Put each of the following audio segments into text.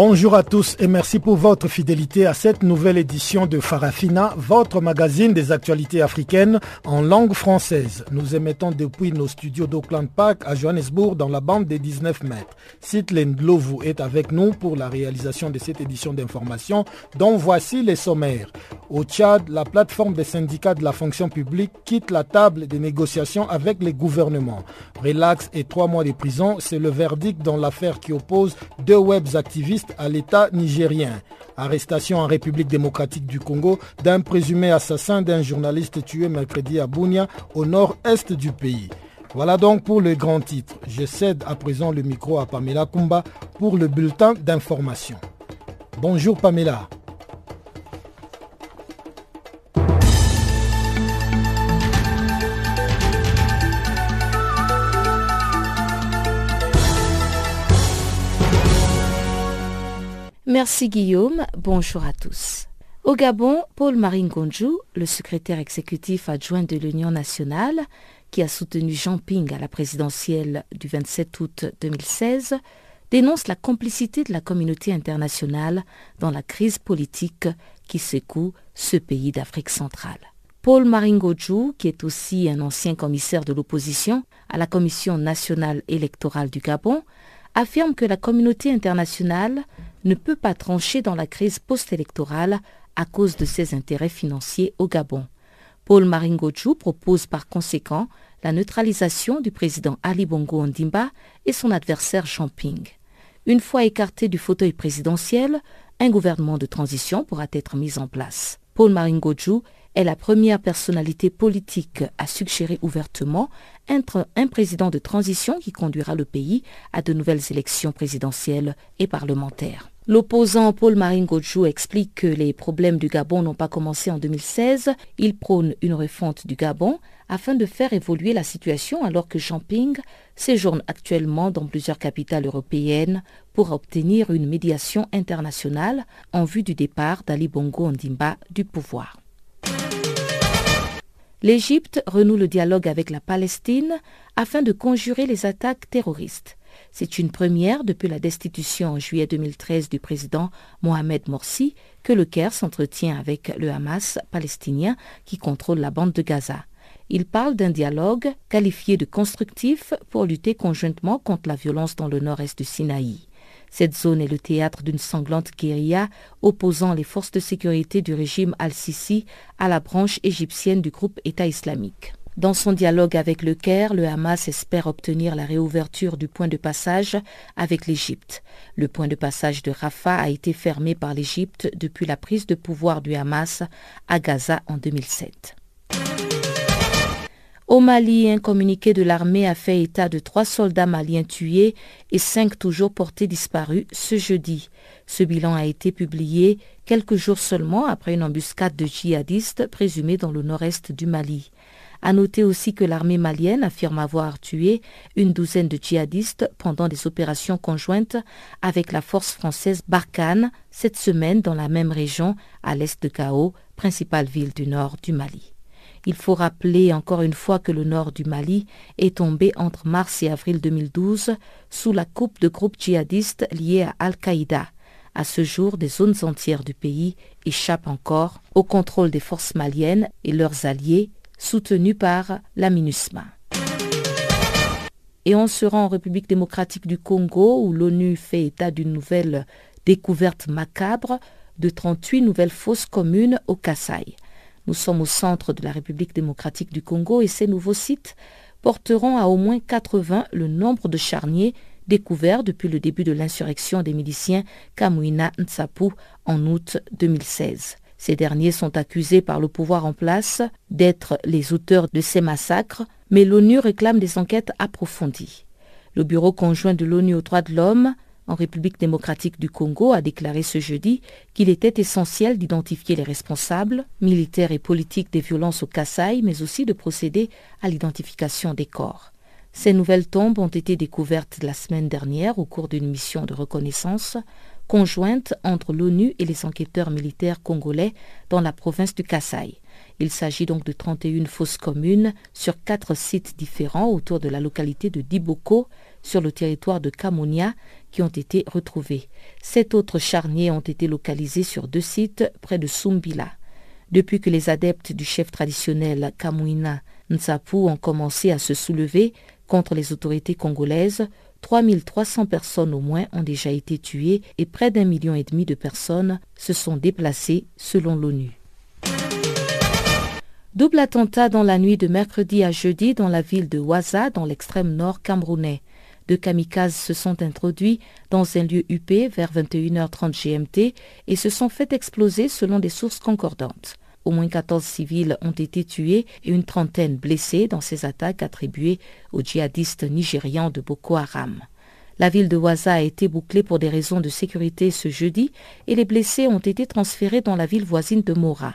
Bonjour à tous et merci pour votre fidélité à cette nouvelle édition de Farafina, votre magazine des actualités africaines en langue française. Nous émettons depuis nos studios d'Auckland Park à Johannesburg dans la bande des 19 mètres. Sitlin Glovu est avec nous pour la réalisation de cette édition d'information dont voici les sommaires. Au Tchad, la plateforme des syndicats de la fonction publique quitte la table des négociations avec les gouvernements. Relax et trois mois de prison, c'est le verdict dans l'affaire qui oppose deux webs activistes à l'État nigérien. Arrestation en République démocratique du Congo d'un présumé assassin d'un journaliste tué mercredi à Bounia, au nord-est du pays. Voilà donc pour le grand titre. Je cède à présent le micro à Pamela Kumba pour le bulletin d'information. Bonjour Pamela. Merci Guillaume, bonjour à tous. Au Gabon, Paul Maringonjou, le secrétaire exécutif adjoint de l'Union nationale, qui a soutenu Jean Ping à la présidentielle du 27 août 2016, dénonce la complicité de la communauté internationale dans la crise politique qui secoue ce pays d'Afrique centrale. Paul Maringojou, qui est aussi un ancien commissaire de l'opposition à la Commission nationale électorale du Gabon, affirme que la communauté internationale ne peut pas trancher dans la crise post-électorale à cause de ses intérêts financiers au Gabon. Paul Maringojou propose par conséquent la neutralisation du président Ali Bongo Ondimba et son adversaire Jean Ping. Une fois écarté du fauteuil présidentiel, un gouvernement de transition pourra être mis en place. Paul Maringojou est la première personnalité politique à suggérer ouvertement être un président de transition qui conduira le pays à de nouvelles élections présidentielles et parlementaires. L'opposant Paul Maringojou explique que les problèmes du Gabon n'ont pas commencé en 2016. Il prône une refonte du Gabon afin de faire évoluer la situation alors que Jean Ping séjourne actuellement dans plusieurs capitales européennes pour obtenir une médiation internationale en vue du départ d'Ali Bongo Ondimba du pouvoir. L'Égypte renoue le dialogue avec la Palestine afin de conjurer les attaques terroristes. C'est une première depuis la destitution en juillet 2013 du président Mohamed Morsi que le Caire s'entretient avec le Hamas palestinien qui contrôle la bande de Gaza. Il parle d'un dialogue qualifié de constructif pour lutter conjointement contre la violence dans le nord-est du Sinaï. Cette zone est le théâtre d'une sanglante guérilla opposant les forces de sécurité du régime al-Sisi à la branche égyptienne du groupe État islamique. Dans son dialogue avec le Caire, le Hamas espère obtenir la réouverture du point de passage avec l'Égypte. Le point de passage de Rafah a été fermé par l'Égypte depuis la prise de pouvoir du Hamas à Gaza en 2007. Au Mali, un communiqué de l'armée a fait état de trois soldats maliens tués et cinq toujours portés disparus ce jeudi. Ce bilan a été publié quelques jours seulement après une embuscade de djihadistes présumés dans le nord-est du Mali. À noter aussi que l'armée malienne affirme avoir tué une douzaine de djihadistes pendant des opérations conjointes avec la force française Barkhane cette semaine dans la même région à l'est de Gao, principale ville du nord du Mali. Il faut rappeler encore une fois que le nord du Mali est tombé entre mars et avril 2012 sous la coupe de groupes djihadistes liés à Al-Qaïda. À ce jour, des zones entières du pays échappent encore au contrôle des forces maliennes et leurs alliés, soutenus par la MINUSMA. Et on se rend en République démocratique du Congo où l'ONU fait état d'une nouvelle découverte macabre de 38 nouvelles fosses communes au Kasaï. Nous sommes au centre de la République démocratique du Congo et ces nouveaux sites porteront à au moins 80 le nombre de charniers découverts depuis le début de l'insurrection des miliciens Kamouina Ntsapu en août 2016. Ces derniers sont accusés par le pouvoir en place d'être les auteurs de ces massacres, mais l'ONU réclame des enquêtes approfondies. Le Bureau conjoint de l'ONU aux droits de l'homme en République démocratique du Congo, a déclaré ce jeudi qu'il était essentiel d'identifier les responsables, militaires et politiques des violences au Kassai, mais aussi de procéder à l'identification des corps. Ces nouvelles tombes ont été découvertes la semaine dernière au cours d'une mission de reconnaissance conjointe entre l'ONU et les enquêteurs militaires congolais dans la province du Kassai. Il s'agit donc de 31 fosses communes sur quatre sites différents autour de la localité de Diboko, sur le territoire de Kamonia, qui ont été retrouvés. Sept autres charniers ont été localisés sur deux sites près de Sumbila. Depuis que les adeptes du chef traditionnel Kamuina Nsapu ont commencé à se soulever contre les autorités congolaises, 3300 personnes au moins ont déjà été tuées et près d'un million et demi de personnes se sont déplacées selon l'ONU. Double attentat dans la nuit de mercredi à jeudi dans la ville de Waza, dans l'extrême nord camerounais. Deux kamikazes se sont introduits dans un lieu UP vers 21h30 GMT et se sont fait exploser selon des sources concordantes. Au moins 14 civils ont été tués et une trentaine blessés dans ces attaques attribuées aux djihadistes nigérians de Boko Haram. La ville de Waza a été bouclée pour des raisons de sécurité ce jeudi et les blessés ont été transférés dans la ville voisine de Mora.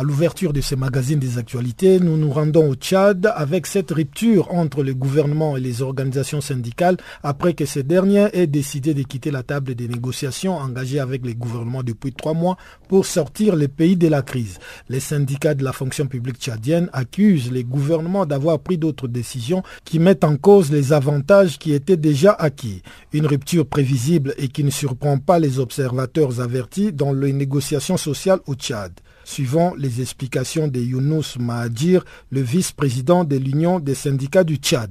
À l'ouverture de ces magazines des actualités, nous nous rendons au Tchad avec cette rupture entre le gouvernement et les organisations syndicales après que ces dernières aient décidé de quitter la table des négociations engagées avec les gouvernements depuis trois mois pour sortir le pays de la crise. Les syndicats de la fonction publique tchadienne accusent les gouvernements d'avoir pris d'autres décisions qui mettent en cause les avantages qui étaient déjà acquis. Une rupture prévisible et qui ne surprend pas les observateurs avertis dans les négociations sociales au Tchad suivant les explications de Younous Mahadir, le vice-président de l'Union des syndicats du Tchad.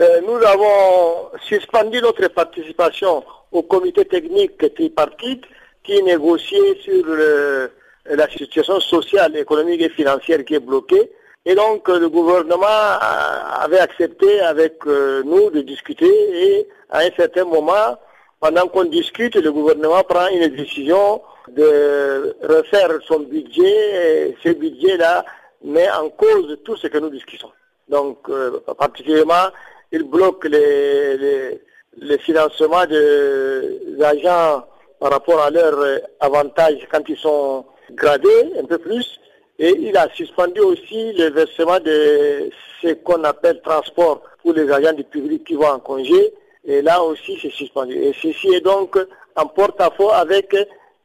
Euh, nous avons suspendu notre participation au comité technique tripartite qui négociait sur la situation sociale, économique et financière qui est bloquée. Et donc le gouvernement avait accepté avec euh, nous de discuter et à un certain moment, pendant qu'on discute, le gouvernement prend une décision de refaire son budget, et ce budget-là met en cause tout ce que nous discutons. Donc, euh, particulièrement, il bloque les, les, les financements des agents par rapport à leurs avantages quand ils sont gradés, un peu plus. Et il a suspendu aussi le versement de ce qu'on appelle transport pour les agents du public qui vont en congé. Et là aussi, c'est suspendu. Et ceci est donc en porte-à-faux avec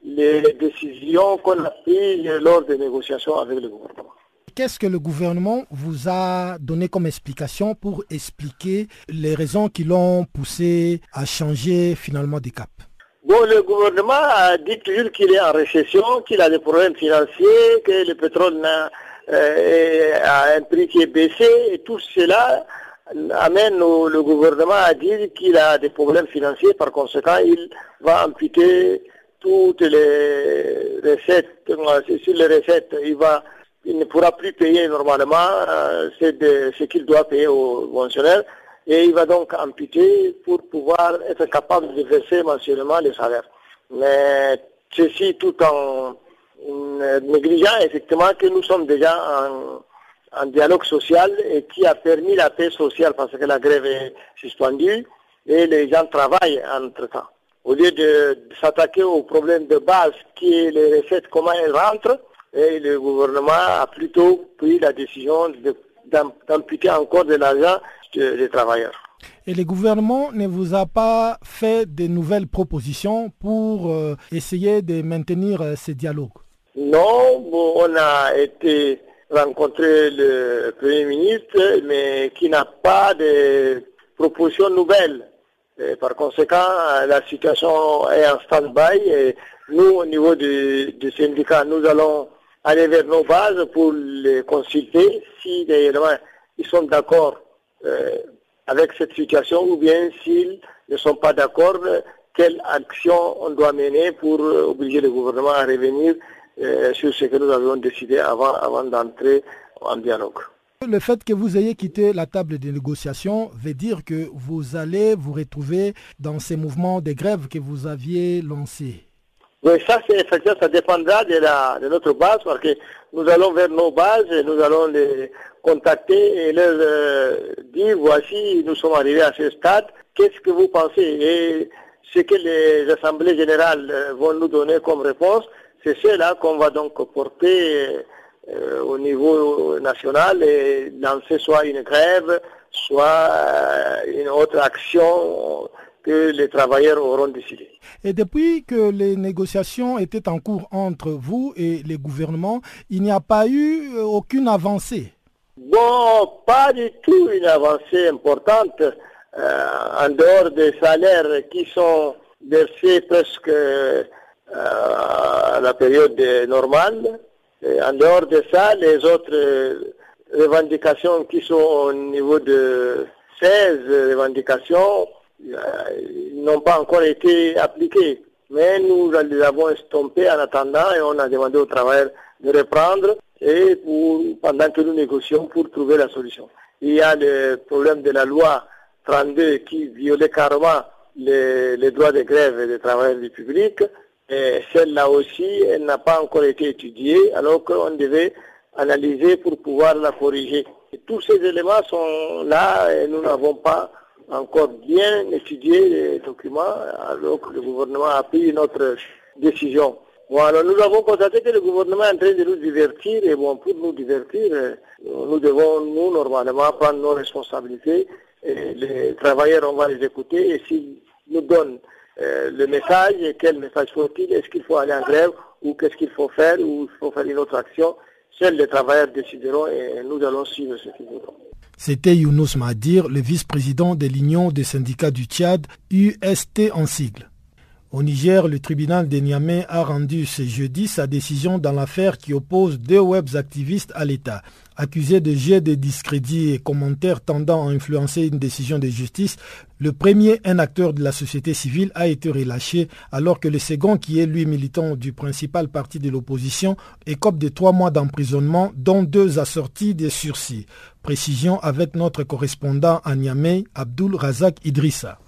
les décisions qu'on a prises lors des négociations avec le gouvernement. Qu'est-ce que le gouvernement vous a donné comme explication pour expliquer les raisons qui l'ont poussé à changer finalement des caps Bon, le gouvernement a dit toujours qu'il est en récession, qu'il a des problèmes financiers, que le pétrole a, euh, a un prix qui est baissé, et tout cela amène le gouvernement à dire qu'il a des problèmes financiers, par conséquent, il va amputer toutes les recettes, sur les recettes, il va, il ne pourra plus payer normalement euh, ce qu'il doit payer aux fonctionnaires et il va donc amputer pour pouvoir être capable de verser mensuellement les salaires. Mais ceci tout en négligeant effectivement que nous sommes déjà en, en dialogue social et qui a permis la paix sociale parce que la grève est suspendue et les gens travaillent entre-temps au lieu de, s'attaquer au problème de base qui est les recettes, comment elles rentrent, et le gouvernement a plutôt pris la décision d'amputer encore de l'argent des travailleurs. Et le gouvernement ne vous a pas fait de nouvelles propositions pour euh, essayer de maintenir euh, ce dialogue Non, on a été rencontrer le Premier ministre, mais qui n'a pas de propositions nouvelles. Par conséquent, la situation est en stand-by et nous, au niveau du, syndicat, nous allons aller vers nos bases pour les consulter si ils sont d'accord euh, avec cette situation ou bien s'ils ne sont pas d'accord, quelle action on doit mener pour obliger le gouvernement à revenir euh, sur ce que nous avions décidé avant, avant d'entrer en dialogue. Le fait que vous ayez quitté la table de négociation veut dire que vous allez vous retrouver dans ces mouvements de grève que vous aviez lancés. Oui, ça, ça dépendra de, la, de notre base parce que nous allons vers nos bases et nous allons les contacter et leur euh, dire voici, nous sommes arrivés à ce stade, qu'est-ce que vous pensez? Et ce que les assemblées générales euh, vont nous donner comme réponse, c'est cela qu'on va donc porter euh, au niveau national et lancer soit une grève, soit euh, une autre action que les travailleurs auront décidé. Et depuis que les négociations étaient en cours entre vous et les gouvernements, il n'y a pas eu euh, aucune avancée? Bon, pas du tout une avancée importante en dehors des salaires qui sont versés presque à la période normale. En dehors de ça, les autres euh, revendications qui sont au niveau de 16 revendications euh, n'ont pas encore été appliquées. Mais nous les avons estompées en attendant et on a demandé aux travailleurs de reprendre et pendant que nous négocions pour trouver la solution. Il y a le problème de la loi 32 qui violait carrément les droits de grève des travailleurs du public celle-là aussi, elle n'a pas encore été étudiée, alors qu'on devait analyser pour pouvoir la corriger. tous ces éléments sont là et nous n'avons pas encore bien étudié les documents, alors que le gouvernement a pris notre décision. Bon, alors nous avons constaté que le gouvernement est en train de nous divertir, et bon, pour nous divertir, nous devons, nous, normalement, prendre nos responsabilités, les travailleurs, on va les écouter, et s'ils nous donnent euh, le message, quel message faut-il, est-ce qu'il faut aller en grève ou qu'est-ce qu'il faut faire ou il faut faire une autre action? Seuls les travailleurs décideront et nous allons suivre ce qu'ils voudront. C'était Younous Madir, le vice-président de l'Union des syndicats du Tchad, UST en sigle. Au Niger, le tribunal de Niamey a rendu ce jeudi sa décision dans l'affaire qui oppose deux web activistes à l'État. Accusés de jet de discrédit et commentaires tendant à influencer une décision de justice, le premier, un acteur de la société civile, a été relâché alors que le second, qui est lui militant du principal parti de l'opposition, écope de trois mois d'emprisonnement, dont deux assortis de sursis. Précision avec notre correspondant à Niamey, Abdul Razak Idrissa.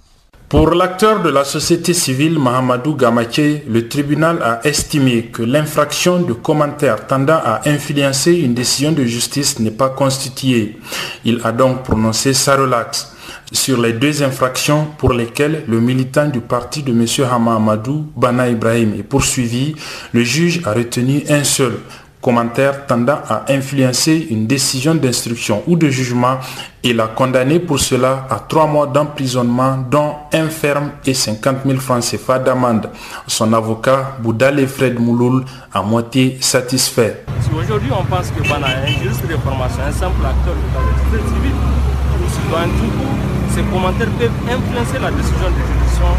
Pour l'acteur de la société civile Mahamadou Gamache, le tribunal a estimé que l'infraction de commentaires tendant à influencer une décision de justice n'est pas constituée. Il a donc prononcé sa relaxe. Sur les deux infractions pour lesquelles le militant du parti de M. Hamamadou, Bana Ibrahim, est poursuivi, le juge a retenu un seul, commentaire tendant à influencer une décision d'instruction ou de jugement et l'a condamné pour cela à trois mois d'emprisonnement dont un ferme et 50 000 francs CFA d'amende. Son avocat, Boudale Fred Mouloul, a moitié satisfait. Si aujourd'hui on pense que Bana est un juriste de formation, un simple acteur de la civile, ces commentaires peuvent influencer la décision de juridiction.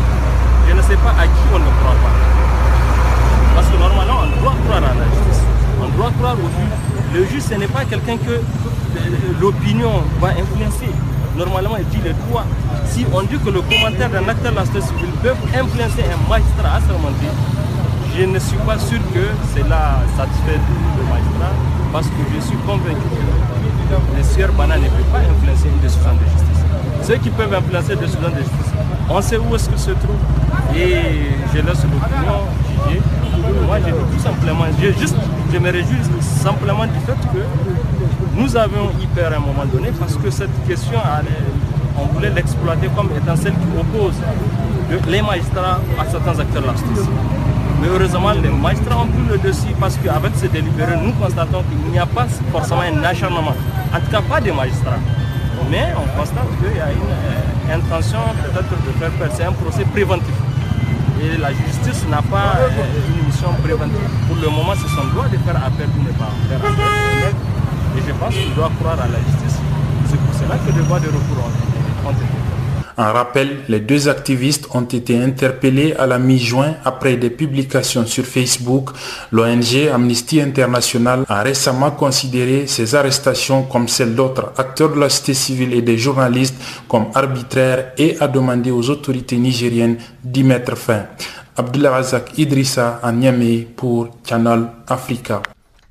Je ne sais pas à qui on ne croit pas. Parce que normalement on doit croire à la justice on doit croire au juge. Le juge, ce n'est pas quelqu'un que l'opinion va influencer. Normalement, il dit le droit. Si on dit que le commentaire d'un acteur de la peut influencer un magistrat à ce moment je ne suis pas sûr que cela satisfait le magistrat parce que je suis convaincu que le sieur Bana ne peut pas influencer une décision de justice. Ceux qui peuvent influencer une décision de justice, on sait où est-ce que se trouve et je laisse l'opinion juger. Moi, je dis tout simplement, je, juste, je me réjouis simplement du fait que nous avions y peur à un moment donné parce que cette question, on voulait l'exploiter comme étant celle qui oppose les magistrats à certains acteurs de la justice. Mais heureusement, les magistrats ont pris le dessus parce qu'avec ces délibérés, nous constatons qu'il n'y a pas forcément un acharnement. En tout cas, pas des magistrats. Mais on constate qu'il y a intention peut-être de faire. C'est un procès préventif. Et la justice n'a pas une mission préventive. Pour le moment, c'est son droit de faire appel ou ne pas faire appel. Et je pense qu'il doit croire à la justice. C'est pour cela que des voies de recours ont été en rappel, les deux activistes ont été interpellés à la mi-juin après des publications sur Facebook. L'ONG Amnesty International a récemment considéré ces arrestations comme celles d'autres acteurs de la société civile et des journalistes comme arbitraires et a demandé aux autorités nigériennes d'y mettre fin. Abdullah Razak Idrissa à Niamey pour Channel Africa.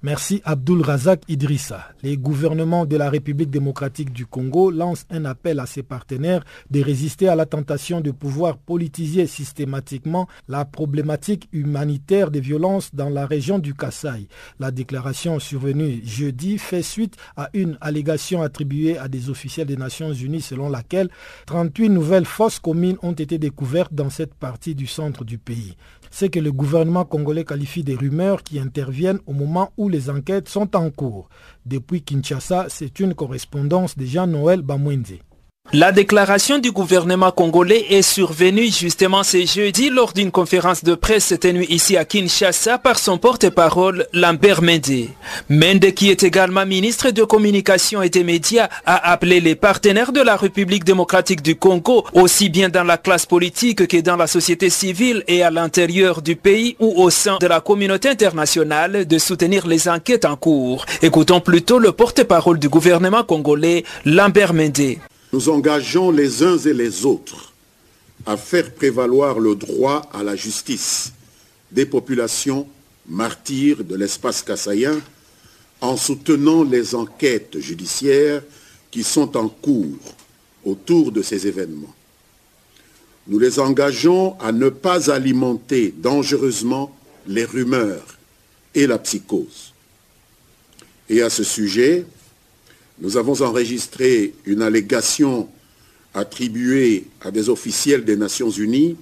Merci Abdul Razak Idrissa. Les gouvernements de la République démocratique du Congo lancent un appel à ses partenaires de résister à la tentation de pouvoir politiser systématiquement la problématique humanitaire des violences dans la région du Kassai. La déclaration survenue jeudi fait suite à une allégation attribuée à des officiels des Nations Unies selon laquelle 38 nouvelles fosses communes ont été découvertes dans cette partie du centre du pays c'est que le gouvernement congolais qualifie des rumeurs qui interviennent au moment où les enquêtes sont en cours. Depuis Kinshasa, c'est une correspondance de Jean-Noël Bamwenze. La déclaration du gouvernement congolais est survenue justement ce jeudi lors d'une conférence de presse tenue ici à Kinshasa par son porte-parole Lambert Mende. Mende, qui est également ministre de Communication et des Médias, a appelé les partenaires de la République démocratique du Congo, aussi bien dans la classe politique que dans la société civile et à l'intérieur du pays ou au sein de la communauté internationale, de soutenir les enquêtes en cours. Écoutons plutôt le porte-parole du gouvernement congolais, Lambert Mende nous engageons les uns et les autres à faire prévaloir le droit à la justice des populations martyrs de l'espace kassaïen en soutenant les enquêtes judiciaires qui sont en cours autour de ces événements. Nous les engageons à ne pas alimenter dangereusement les rumeurs et la psychose. Et à ce sujet, nous avons enregistré une allégation attribuée à des officiels des Nations Unies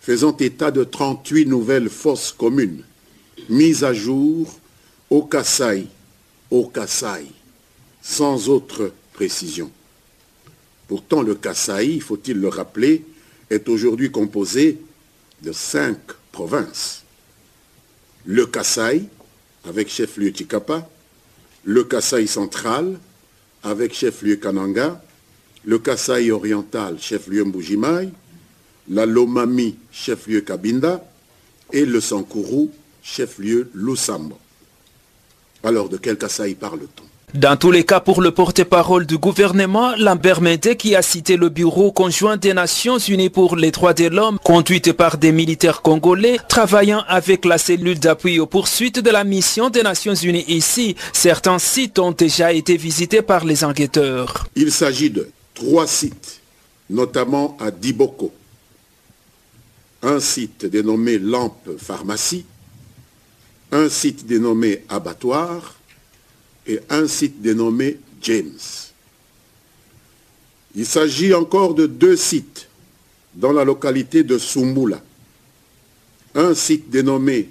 faisant état de 38 nouvelles forces communes mises à jour au Kassai, au Kassai, sans autre précision. Pourtant, le Kassai, faut-il le rappeler, est aujourd'hui composé de cinq provinces. Le Kassai, avec chef-lieu Chikapa, le Kassai central, avec chef-lieu Kananga, le Kasaï oriental, chef-lieu Mbujimai, la Lomami, chef-lieu Kabinda, et le Sankuru, chef-lieu Lusambo. Alors de quel Kasaï parle-t-on? Dans tous les cas, pour le porte-parole du gouvernement, Lambert Mende, qui a cité le bureau conjoint des Nations Unies pour les droits de l'homme, conduite par des militaires congolais, travaillant avec la cellule d'appui aux poursuites de la mission des Nations Unies ici, certains sites ont déjà été visités par les enquêteurs. Il s'agit de trois sites, notamment à Diboko, un site dénommé Lampe Pharmacie, un site dénommé Abattoir, et un site dénommé James. Il s'agit encore de deux sites dans la localité de Sumbula. Un site dénommé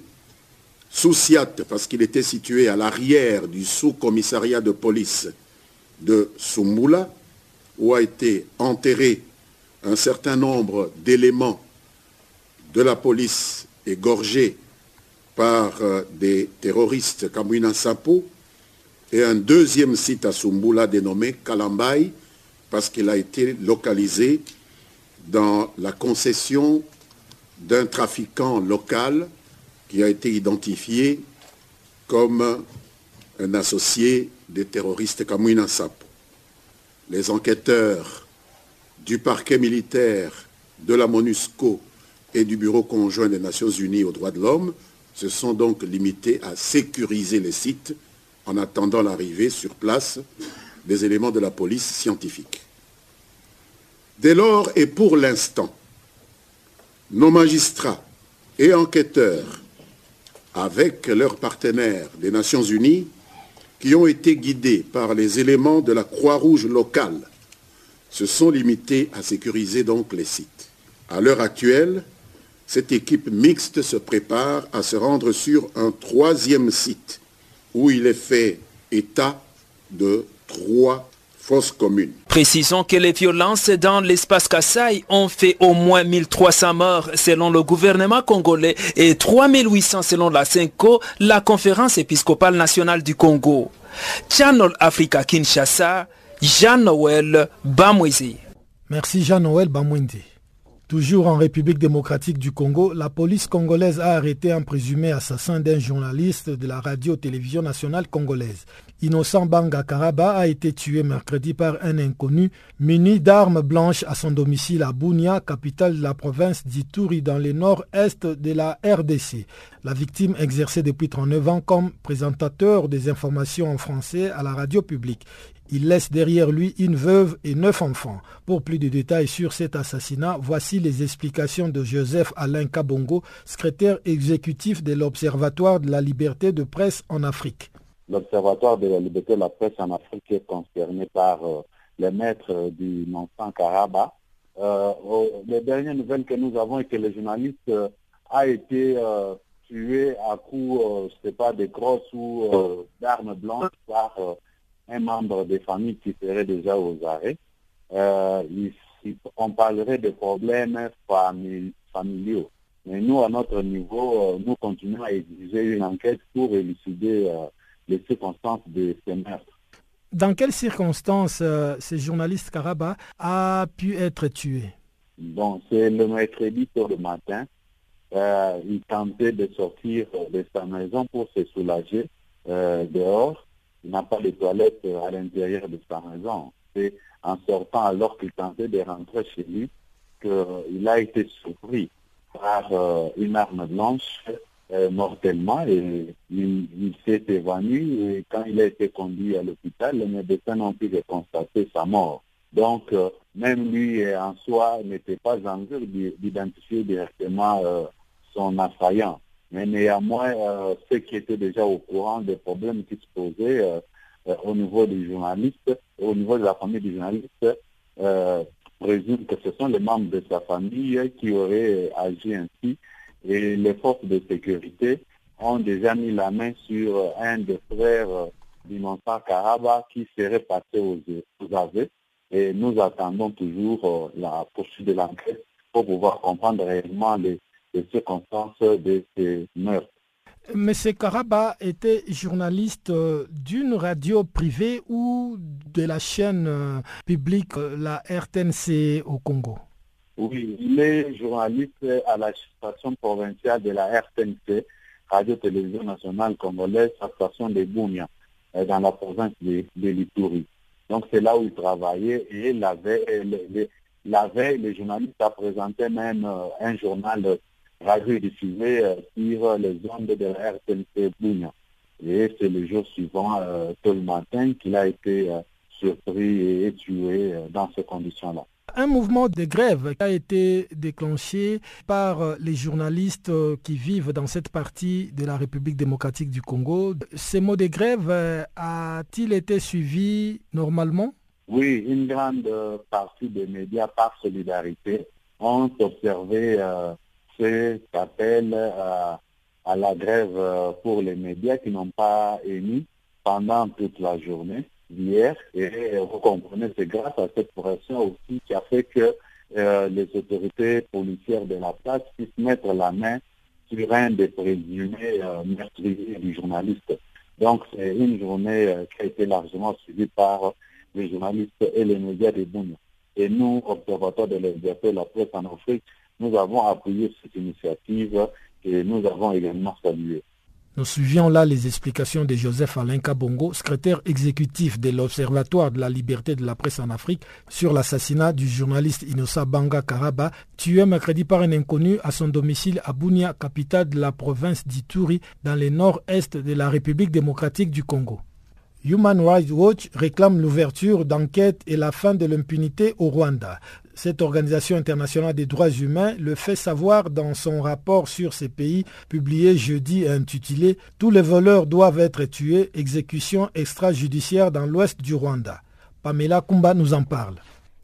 Soussiat, parce qu'il était situé à l'arrière du sous-commissariat de police de Sumbula, où a été enterré un certain nombre d'éléments de la police égorgés par euh, des terroristes Kamwina Sapo, et un deuxième site à Sumbula dénommé Kalambay, parce qu'il a été localisé dans la concession d'un trafiquant local qui a été identifié comme un associé des terroristes Kamouina Sapo. Les enquêteurs du parquet militaire, de la MONUSCO et du Bureau conjoint des Nations Unies aux droits de l'homme se sont donc limités à sécuriser les sites en attendant l'arrivée sur place des éléments de la police scientifique. Dès lors et pour l'instant, nos magistrats et enquêteurs, avec leurs partenaires des Nations Unies, qui ont été guidés par les éléments de la Croix-Rouge locale, se sont limités à sécuriser donc les sites. À l'heure actuelle, cette équipe mixte se prépare à se rendre sur un troisième site où il est fait état de trois fosse commune. Précisons que les violences dans l'espace Kassai ont fait au moins 1300 morts selon le gouvernement congolais et 3800 selon la CENCO, la conférence épiscopale nationale du Congo. Channel Africa Kinshasa, Jean-Noël Bamwezi. Merci Jean-Noël Bamwindi. Toujours en République démocratique du Congo, la police congolaise a arrêté un présumé assassin d'un journaliste de la radio-télévision nationale congolaise. Innocent Banga Karaba a été tué mercredi par un inconnu muni d'armes blanches à son domicile à Bounia, capitale de la province d'Ituri dans le nord-est de la RDC. La victime exerçait depuis 39 ans comme présentateur des informations en français à la radio publique. Il laisse derrière lui une veuve et neuf enfants. Pour plus de détails sur cet assassinat, voici les explications de Joseph Alain Kabongo, secrétaire exécutif de l'Observatoire de la liberté de presse en Afrique. L'Observatoire de la liberté de la presse en Afrique est concerné par euh, les maîtres du Nansan Karaba. Euh, les dernières nouvelles que nous avons est que le journaliste euh, a été tué à coups, je sais pas, de grosses ou d'armes blanches par un membre des familles qui serait déjà aux arrêts. Euh, on parlerait de problèmes familiaux. Mais nous, à notre niveau, euh, nous continuons à exiger une enquête pour élucider euh, les circonstances de ces meurtres. Dans quelles circonstances ce journaliste Karaba a pu être tué Bon, c'est le mercredi sur le matin. il tentait de sortir de sa maison pour se soulager dehors il n'a pas de toilettes à l'intérieur de sa maison. C'est en sortant alors qu'il tentait de rentrer chez lui qu'il a été surpris par euh, une arme blanche euh, mortellement et il, s'est évanoui et quand il a été conduit à l'hôpital, les médecins n'ont pu constater sa mort. Donc, euh, même lui en soi n'était pas en mesure d'identifier directement son assaillant. Mais néanmoins, euh, ceux qui étaient déjà au courant des problèmes qui se posaient euh, euh, au niveau des journalistes, au niveau de la famille des journalistes, présument que ce sont les membres de sa famille qui auraient agi ainsi. Et les forces de sécurité ont déjà mis la main sur un des frères du Montant Karaba qui serait passé aux, aux Et nous attendons toujours la poursuite de l'enquête pour pouvoir comprendre réellement les les circonstances de ces meurtres. Monsieur Karaba était journaliste euh, d'une radio privée ou de la chaîne euh, publique, euh, la RTNC au Congo. Oui, il est journaliste à la station provinciale de la RTNC, Radio-Télévision Nationale Congolaise, à la station de Bounia, dans la province de, de Donc c'est là où il travaillait et la veille, la veille, le journaliste a présenté même un journal radio diffusé euh, sur les ondes de la RTNC Bounia. Et c'est le jour suivant, euh, tôt le matin, qu'il a été euh, surpris et tué dans ces conditions-là. Un mouvement de grève a été déclenché par les journalistes qui vivent dans cette partie de la République démocratique du Congo. Ces mots de grève a-t-il été suivi normalement? Oui, une grande partie des médias par solidarité ont observé c'est appel à, à, la grève euh, pour les médias qui n'ont pas émis pendant toute la journée d'hier. Et vous comprenez, c'est grâce à cette pression aussi qui a fait que euh, les autorités policières de la place puissent mettre la main sur un des présumés euh, meurtriers du journaliste. Donc c'est une journée euh, qui a été largement suivie par les journalistes et les médias des Bounia. Et nous, observateurs de la la presse en Afrique, nous avons appuyé cette initiative et nous avons également salué. Nous suivions là les explications de Joseph Alain Kabongo, secrétaire exécutif de l'Observatoire de la liberté de la presse en Afrique, sur l'assassinat du journaliste Inosa Banga Karaba, tué mercredi par un inconnu à son domicile à Bunia, capitale de la province d'Ituri, dans le nord-est de la République démocratique du Congo. Human Rights Watch réclame l'ouverture d'enquêtes et la fin de l'impunité au Rwanda. Cette organisation internationale des droits humains le fait savoir dans son rapport sur ces pays publié jeudi intitulé Tous les voleurs doivent être tués, exécution extrajudiciaire dans l'ouest du Rwanda. Pamela Kumba nous en parle.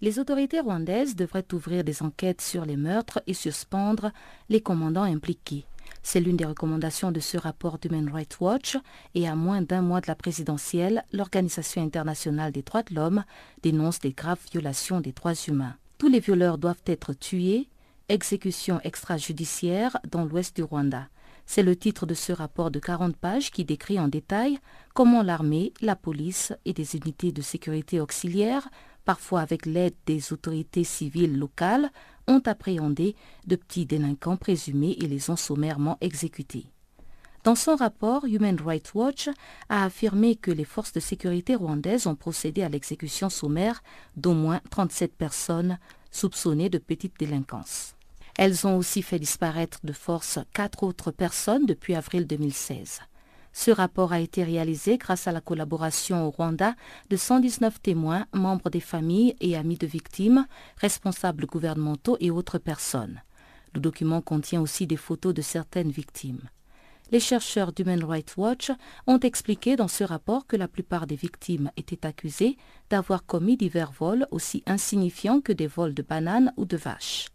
Les autorités rwandaises devraient ouvrir des enquêtes sur les meurtres et suspendre les commandants impliqués. C'est l'une des recommandations de ce rapport d'Human Rights Watch et à moins d'un mois de la présidentielle, l'Organisation internationale des droits de l'homme dénonce des graves violations des droits humains. Tous les violeurs doivent être tués, exécution extrajudiciaire dans l'ouest du Rwanda. C'est le titre de ce rapport de 40 pages qui décrit en détail comment l'armée, la police et des unités de sécurité auxiliaires, parfois avec l'aide des autorités civiles locales, ont appréhendé de petits délinquants présumés et les ont sommairement exécutés. Dans son rapport, Human Rights Watch a affirmé que les forces de sécurité rwandaises ont procédé à l'exécution sommaire d'au moins 37 personnes soupçonnées de petite délinquance. Elles ont aussi fait disparaître de force quatre autres personnes depuis avril 2016. Ce rapport a été réalisé grâce à la collaboration au Rwanda de 119 témoins, membres des familles et amis de victimes, responsables gouvernementaux et autres personnes. Le document contient aussi des photos de certaines victimes. Les chercheurs d'Human Rights Watch ont expliqué dans ce rapport que la plupart des victimes étaient accusées d'avoir commis divers vols aussi insignifiants que des vols de bananes ou de vaches.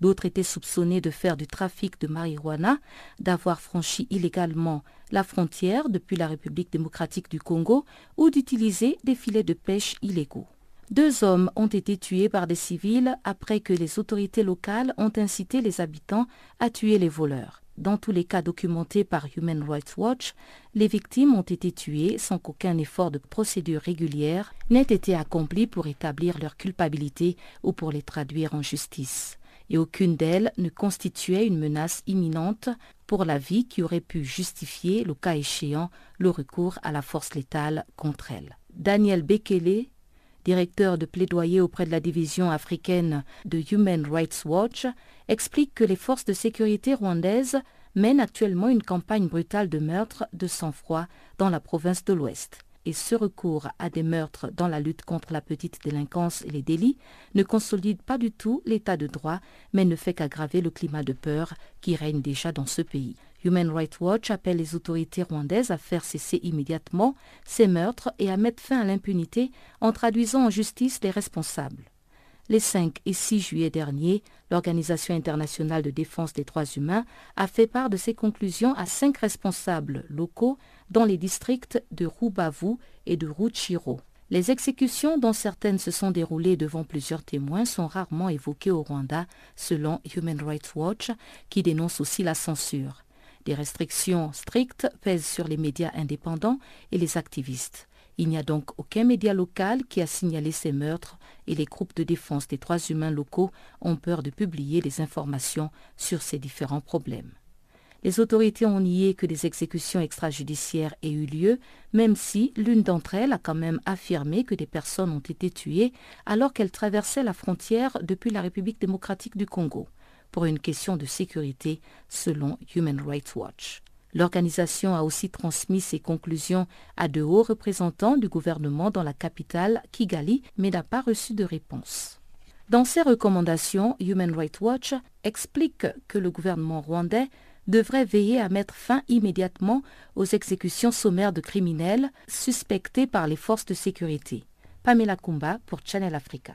D'autres étaient soupçonnés de faire du trafic de marijuana, d'avoir franchi illégalement la frontière depuis la République démocratique du Congo ou d'utiliser des filets de pêche illégaux. Deux hommes ont été tués par des civils après que les autorités locales ont incité les habitants à tuer les voleurs. Dans tous les cas documentés par Human Rights Watch, les victimes ont été tuées sans qu'aucun effort de procédure régulière n'ait été accompli pour établir leur culpabilité ou pour les traduire en justice et aucune d'elles ne constituait une menace imminente pour la vie qui aurait pu justifier, le cas échéant, le recours à la force létale contre elles. Daniel Bekele, directeur de plaidoyer auprès de la division africaine de Human Rights Watch, explique que les forces de sécurité rwandaises mènent actuellement une campagne brutale de meurtre de sang-froid dans la province de l'Ouest et ce recours à des meurtres dans la lutte contre la petite délinquance et les délits ne consolide pas du tout l'état de droit, mais ne fait qu'aggraver le climat de peur qui règne déjà dans ce pays. Human Rights Watch appelle les autorités rwandaises à faire cesser immédiatement ces meurtres et à mettre fin à l'impunité en traduisant en justice les responsables. Les 5 et 6 juillet dernier, l'Organisation internationale de défense des droits humains a fait part de ses conclusions à cinq responsables locaux dans les districts de Rubavu et de Ruchiro. Les exécutions, dont certaines se sont déroulées devant plusieurs témoins, sont rarement évoquées au Rwanda, selon Human Rights Watch, qui dénonce aussi la censure. Des restrictions strictes pèsent sur les médias indépendants et les activistes. Il n'y a donc aucun média local qui a signalé ces meurtres et les groupes de défense des droits humains locaux ont peur de publier les informations sur ces différents problèmes. Les autorités ont nié que des exécutions extrajudiciaires aient eu lieu, même si l'une d'entre elles a quand même affirmé que des personnes ont été tuées alors qu'elles traversaient la frontière depuis la République démocratique du Congo, pour une question de sécurité, selon Human Rights Watch. L'organisation a aussi transmis ses conclusions à de hauts représentants du gouvernement dans la capitale, Kigali, mais n'a pas reçu de réponse. Dans ses recommandations, Human Rights Watch explique que le gouvernement rwandais devrait veiller à mettre fin immédiatement aux exécutions sommaires de criminels suspectés par les forces de sécurité. Pamela Kumba pour Channel Africa.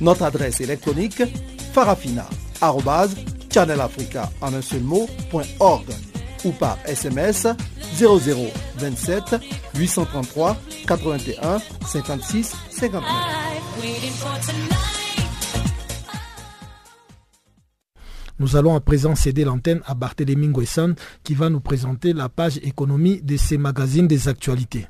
Notre adresse électronique farafina.channelafrica en un seul ou par SMS 0027 833 81 56 59. Nous allons à présent céder l'antenne à Barthélémy Nguessan qui va nous présenter la page économie de ces magazines des actualités.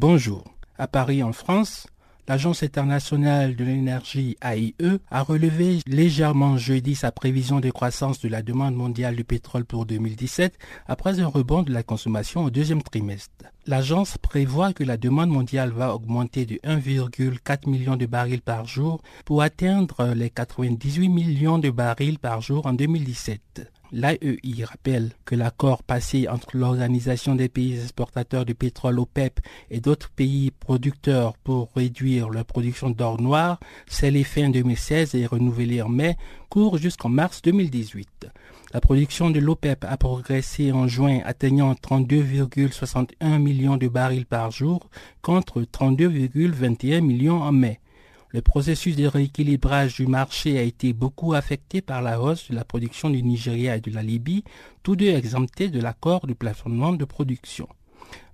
Bonjour. À Paris, en France, l'Agence internationale de l'énergie AIE a relevé légèrement jeudi sa prévision de croissance de la demande mondiale du pétrole pour 2017 après un rebond de la consommation au deuxième trimestre. L'agence prévoit que la demande mondiale va augmenter de 1,4 million de barils par jour pour atteindre les 98 millions de barils par jour en 2017. L'AEI rappelle que l'accord passé entre l'Organisation des pays exportateurs de pétrole OPEP et d'autres pays producteurs pour réduire leur production d'or noir, scellé fin 2016 et renouvelé en mai, court jusqu'en mars 2018. La production de l'OPEP a progressé en juin, atteignant 32,61 millions de barils par jour contre 32,21 millions en mai. Le processus de rééquilibrage du marché a été beaucoup affecté par la hausse de la production du Nigeria et de la Libye, tous deux exemptés de l'accord de plafonnement de production.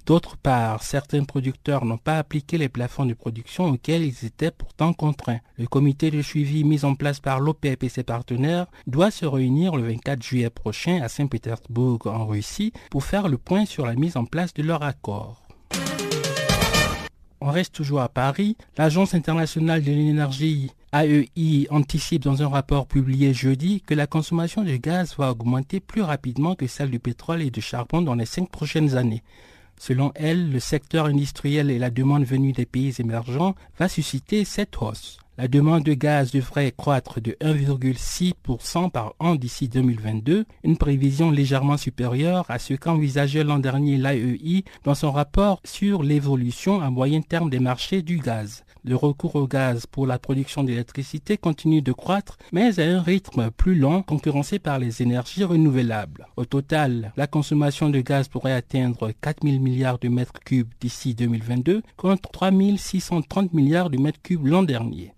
D'autre part, certains producteurs n'ont pas appliqué les plafonds de production auxquels ils étaient pourtant contraints. Le comité de suivi mis en place par l'OPEP et ses partenaires doit se réunir le 24 juillet prochain à Saint-Pétersbourg en Russie pour faire le point sur la mise en place de leur accord. On reste toujours à Paris. L'Agence internationale de l'énergie AEI anticipe dans un rapport publié jeudi que la consommation de gaz va augmenter plus rapidement que celle du pétrole et du charbon dans les cinq prochaines années. Selon elle, le secteur industriel et la demande venue des pays émergents va susciter cette hausse. La demande de gaz devrait croître de 1,6% par an d'ici 2022, une prévision légèrement supérieure à ce qu'envisageait l'an dernier l'AEI dans son rapport sur l'évolution à moyen terme des marchés du gaz. Le recours au gaz pour la production d'électricité continue de croître, mais à un rythme plus lent, concurrencé par les énergies renouvelables. Au total, la consommation de gaz pourrait atteindre 4 000 milliards de mètres cubes d'ici 2022, contre 3 630 milliards de mètres cubes l'an dernier.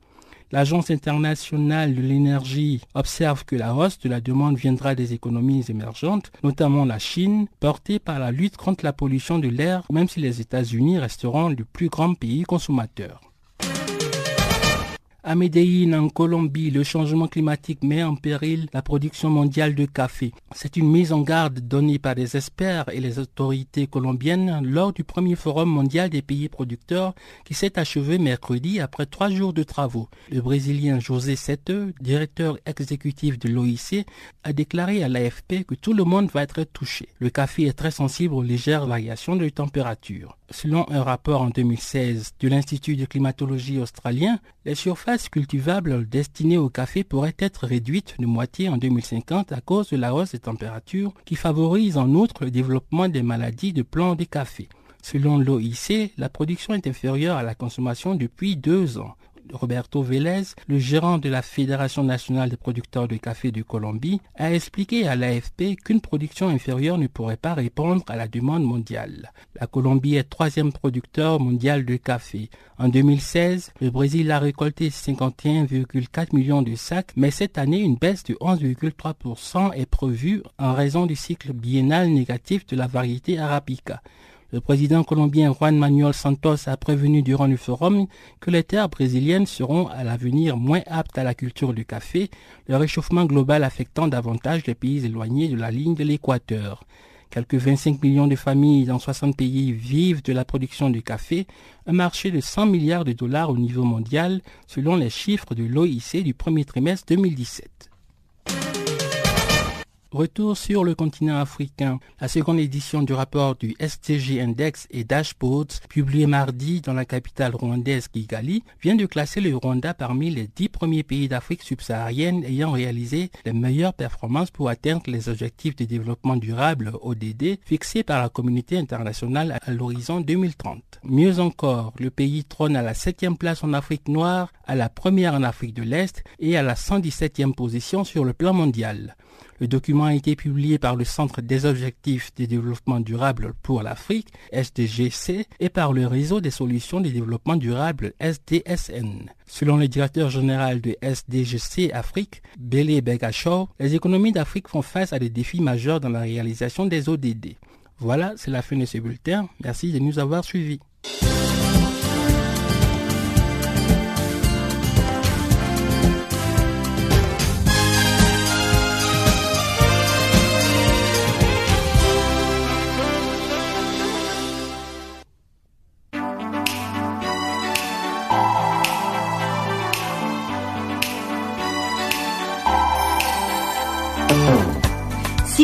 L'Agence internationale de l'énergie observe que la hausse de la demande viendra des économies émergentes, notamment la Chine, portée par la lutte contre la pollution de l'air, même si les États-Unis resteront le plus grand pays consommateur. À Medellín, en Colombie, le changement climatique met en péril la production mondiale de café. C'est une mise en garde donnée par les experts et les autorités colombiennes lors du premier forum mondial des pays producteurs qui s'est achevé mercredi après trois jours de travaux. Le Brésilien José Sete, directeur exécutif de l'OIC, a déclaré à l'AFP que tout le monde va être touché. Le café est très sensible aux légères variations de température. Selon un rapport en 2016 de l'Institut de climatologie australien, les surfaces cultivables destinées au café pourraient être réduites de moitié en 2050 à cause de la hausse des températures qui favorise en outre le développement des maladies de plants de café. Selon l'OIC, la production est inférieure à la consommation depuis deux ans. Roberto Vélez, le gérant de la Fédération nationale des producteurs de café de Colombie, a expliqué à l'AFP qu'une production inférieure ne pourrait pas répondre à la demande mondiale. La Colombie est troisième producteur mondial de café. En 2016, le Brésil a récolté 51,4 millions de sacs, mais cette année, une baisse de 11,3% est prévue en raison du cycle biennal négatif de la variété arabica. Le président colombien Juan Manuel Santos a prévenu durant le forum que les terres brésiliennes seront à l'avenir moins aptes à la culture du café, le réchauffement global affectant davantage les pays éloignés de la ligne de l'équateur. Quelques 25 millions de familles dans 60 pays vivent de la production du café, un marché de 100 milliards de dollars au niveau mondial selon les chiffres de l'OIC du premier trimestre 2017. Retour sur le continent africain. La seconde édition du rapport du STG Index et Dashboards, publié mardi dans la capitale rwandaise Kigali, vient de classer le Rwanda parmi les dix premiers pays d'Afrique subsaharienne ayant réalisé les meilleures performances pour atteindre les objectifs de développement durable ODD fixés par la communauté internationale à l'horizon 2030. Mieux encore, le pays trône à la septième place en Afrique noire, à la première en Afrique de l'Est et à la 117e position sur le plan mondial. Le document a été publié par le Centre des objectifs de développement durable pour l'Afrique, SDGC, et par le Réseau des solutions de développement durable, SDSN. Selon le directeur général de SDGC Afrique, Bélé Begacho, les économies d'Afrique font face à des défis majeurs dans la réalisation des ODD. Voilà, c'est la fin de ce bulletin. Merci de nous avoir suivis.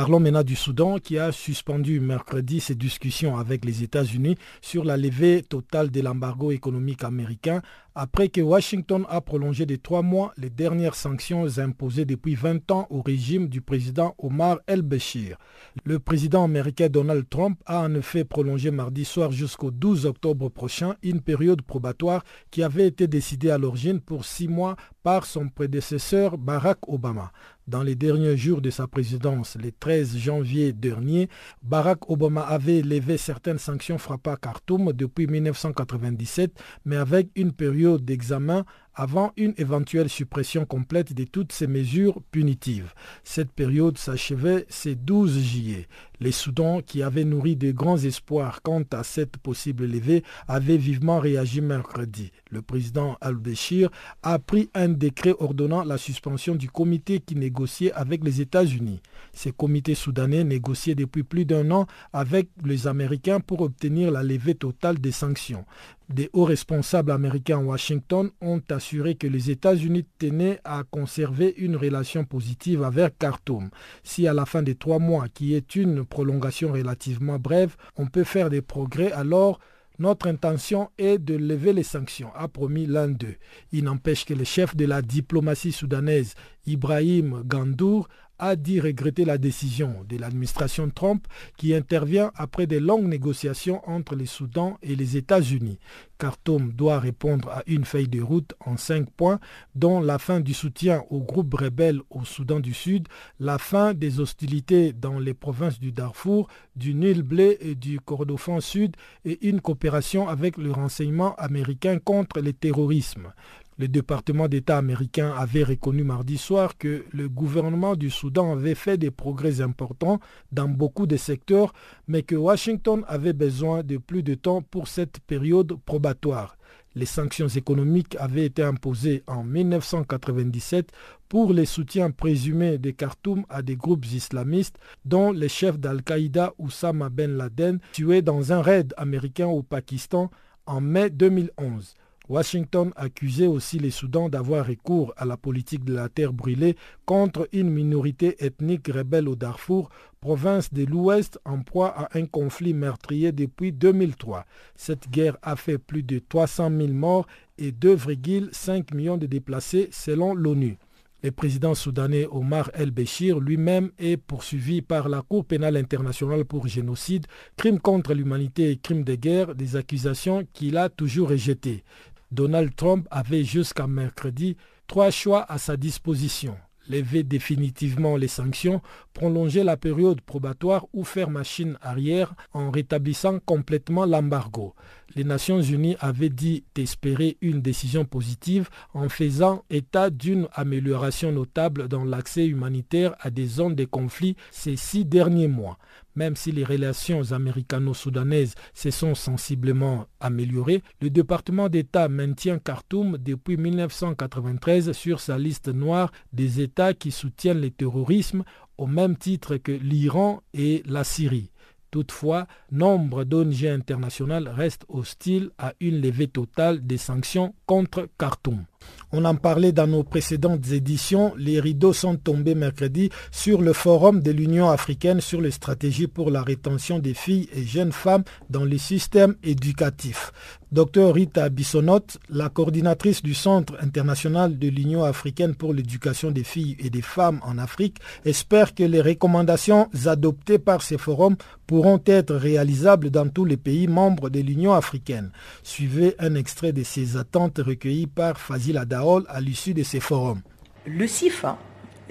Parlons maintenant du Soudan qui a suspendu mercredi ses discussions avec les États-Unis sur la levée totale de l'embargo économique américain après que Washington a prolongé de trois mois les dernières sanctions imposées depuis 20 ans au régime du président Omar el-Béchir. Le président américain Donald Trump a en effet prolongé mardi soir jusqu'au 12 octobre prochain une période probatoire qui avait été décidée à l'origine pour six mois par son prédécesseur Barack Obama. Dans les derniers jours de sa présidence, le 13 janvier dernier, Barack Obama avait levé certaines sanctions frappant Khartoum depuis 1997, mais avec une période d'examen avant une éventuelle suppression complète de toutes ces mesures punitives. Cette période s'achevait ce 12 juillet. Les Soudans, qui avaient nourri de grands espoirs quant à cette possible levée, avaient vivement réagi mercredi. Le président al-Béchir a pris un décret ordonnant la suspension du comité qui négociait avec les États-Unis. Ce comité soudanais négociait depuis plus d'un an avec les Américains pour obtenir la levée totale des sanctions. Des hauts responsables américains à Washington ont assuré que les États-Unis tenaient à conserver une relation positive avec Khartoum. Si à la fin des trois mois, qui est une prolongation relativement brève, on peut faire des progrès, alors notre intention est de lever les sanctions, a promis l'un d'eux. Il n'empêche que le chef de la diplomatie soudanaise, Ibrahim Gandour, a dit regretter la décision de l'administration Trump qui intervient après de longues négociations entre les Soudans et les États-Unis. Khartoum doit répondre à une feuille de route en cinq points, dont la fin du soutien aux groupes rebelles au Soudan du Sud, la fin des hostilités dans les provinces du Darfour, du Nil Blé et du Kordofan Sud et une coopération avec le renseignement américain contre le terrorisme. Le département d'État américain avait reconnu mardi soir que le gouvernement du Soudan avait fait des progrès importants dans beaucoup de secteurs, mais que Washington avait besoin de plus de temps pour cette période probatoire. Les sanctions économiques avaient été imposées en 1997 pour les soutiens présumés de Khartoum à des groupes islamistes, dont le chef d'Al-Qaïda Oussama Ben Laden, tué dans un raid américain au Pakistan en mai 2011. Washington accusait aussi les Soudans d'avoir recours à la politique de la terre brûlée contre une minorité ethnique rebelle au Darfour, province de l'Ouest en proie à un conflit meurtrier depuis 2003. Cette guerre a fait plus de 300 000 morts et 2,5 millions de déplacés selon l'ONU. Le président soudanais Omar el-Béchir lui-même est poursuivi par la Cour pénale internationale pour génocide, crime contre l'humanité et crime de guerre, des accusations qu'il a toujours rejetées. Donald Trump avait jusqu'à mercredi trois choix à sa disposition. Lever définitivement les sanctions, prolonger la période probatoire ou faire machine arrière en rétablissant complètement l'embargo. Les Nations Unies avaient dit espérer une décision positive en faisant état d'une amélioration notable dans l'accès humanitaire à des zones de conflit ces six derniers mois. Même si les relations américano-soudanaises se sont sensiblement améliorées, le département d'État maintient Khartoum depuis 1993 sur sa liste noire des États qui soutiennent le terrorisme au même titre que l'Iran et la Syrie. Toutefois, nombre d'ONG internationales restent hostiles à une levée totale des sanctions contre Khartoum. On en parlait dans nos précédentes éditions. Les rideaux sont tombés mercredi sur le forum de l'Union africaine sur les stratégies pour la rétention des filles et jeunes femmes dans les systèmes éducatifs. Dr Rita Bissonot, la coordinatrice du Centre international de l'Union africaine pour l'éducation des filles et des femmes en Afrique, espère que les recommandations adoptées par ces forums pourront être réalisables dans tous les pays membres de l'Union africaine. Suivez un extrait de ces attentes recueillies par Fazil Adaol à l'issue de ces forums. Le CIF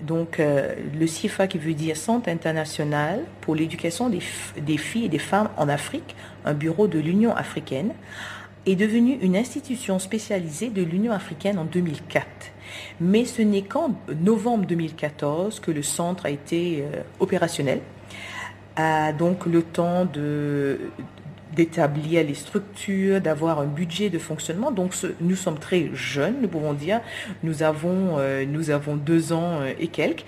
Donc, euh, le CIFA qui veut dire Centre international pour l'éducation des, filles et des femmes en Afrique, un bureau de l'Union africaine, est devenu une institution spécialisée de l'Union africaine en 2004. Mais ce n'est qu'en novembre 2014 que le centre a été euh, opérationnel. Donc le temps de, d'établir les structures, d'avoir un budget de fonctionnement. Donc nous sommes très jeunes, nous pouvons dire, nous avons, euh, deux ans euh, et quelques.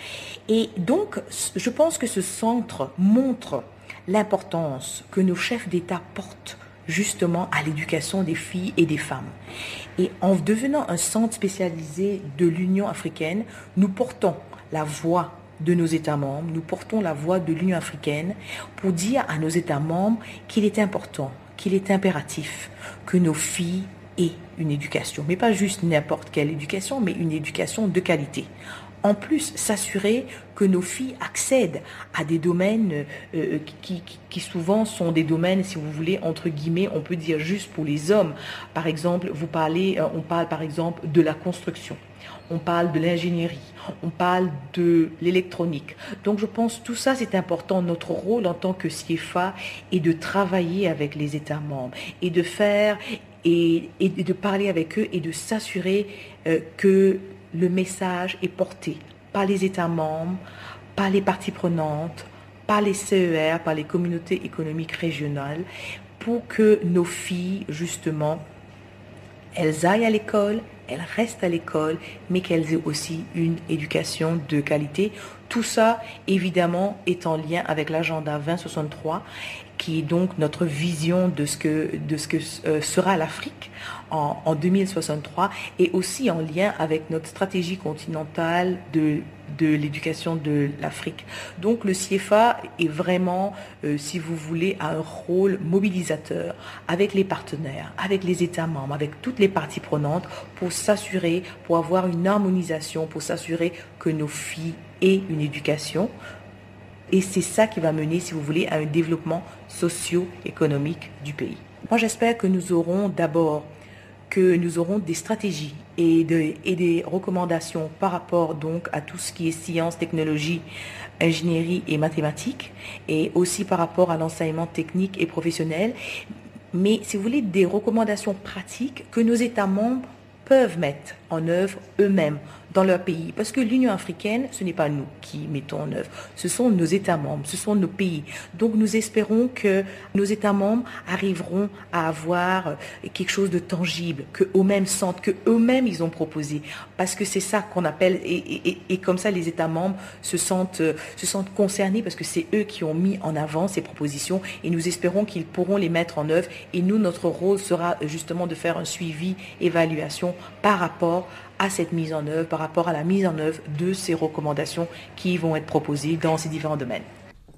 Et donc je pense que ce centre montre l'importance que nos chefs d'État portent justement à l'éducation des filles et des femmes. Et en devenant un centre spécialisé de l'Union africaine, nous portons la voix de nos États membres, nous portons la voix de l'Union africaine pour dire à nos États membres qu'il est important, qu'il est impératif que nos filles aient une éducation, mais pas juste n'importe quelle éducation, mais une éducation de qualité. En plus s'assurer que nos filles accèdent à des domaines euh, euh, qui, souvent sont des domaines, si vous voulez, entre guillemets, on peut dire juste pour les hommes. Par exemple, vous parlez, euh, on parle par exemple de la construction, on parle de l'ingénierie, on parle de l'électronique. Donc je pense tout ça c'est important. Notre rôle en tant que CIFA est de travailler avec les États membres et de faire et, et de parler avec eux et de s'assurer que le message est porté par les États membres, par les parties prenantes, par les CER, par les communautés économiques régionales, pour que nos filles, justement, elles aillent à l'école, elles restent à l'école, mais qu'elles aient aussi une éducation de qualité. Tout ça, évidemment, est en lien avec l'agenda 2063, qui est donc notre vision de ce que, de ce que euh, sera l'Afrique en, 2063 et aussi en lien avec notre stratégie continentale de de l'éducation de l'Afrique. Donc le CIFA est vraiment, euh, si vous voulez, un rôle mobilisateur avec les partenaires, avec les États membres, avec toutes les parties prenantes pour s'assurer, pour avoir une harmonisation, pour s'assurer que nos filles aient une éducation. Et c'est ça qui va mener, si vous voulez, à un développement socio-économique du pays. Moi, j'espère que nous aurons d'abord que nous aurons des stratégies et, des recommandations par rapport donc à tout ce qui est science, technologie, ingénierie et mathématiques, et aussi par rapport à l'enseignement technique et professionnel. Mais si vous voulez, des recommandations pratiques que nos États membres peuvent mettre en œuvre eux-mêmes dans leur pays. Parce que l'Union africaine, ce n'est pas nous qui mettons en œuvre, ce sont nos États membres, ce sont nos pays. Donc nous espérons que nos États membres arriveront à avoir euh, quelque chose de tangible, que eux-mêmes sentent, que eux-mêmes ils ont proposé. Parce que c'est ça qu'on appelle, et, comme ça les États membres se sentent, euh, se sentent concernés parce que c'est eux qui ont mis en avant ces propositions et nous espérons qu'ils pourront les mettre en œuvre. Et nous, notre rôle sera justement de faire un suivi, évaluation par rapport cette mise en œuvre, par rapport à la mise en œuvre de ces recommandations qui vont être proposées dans ces différents domaines.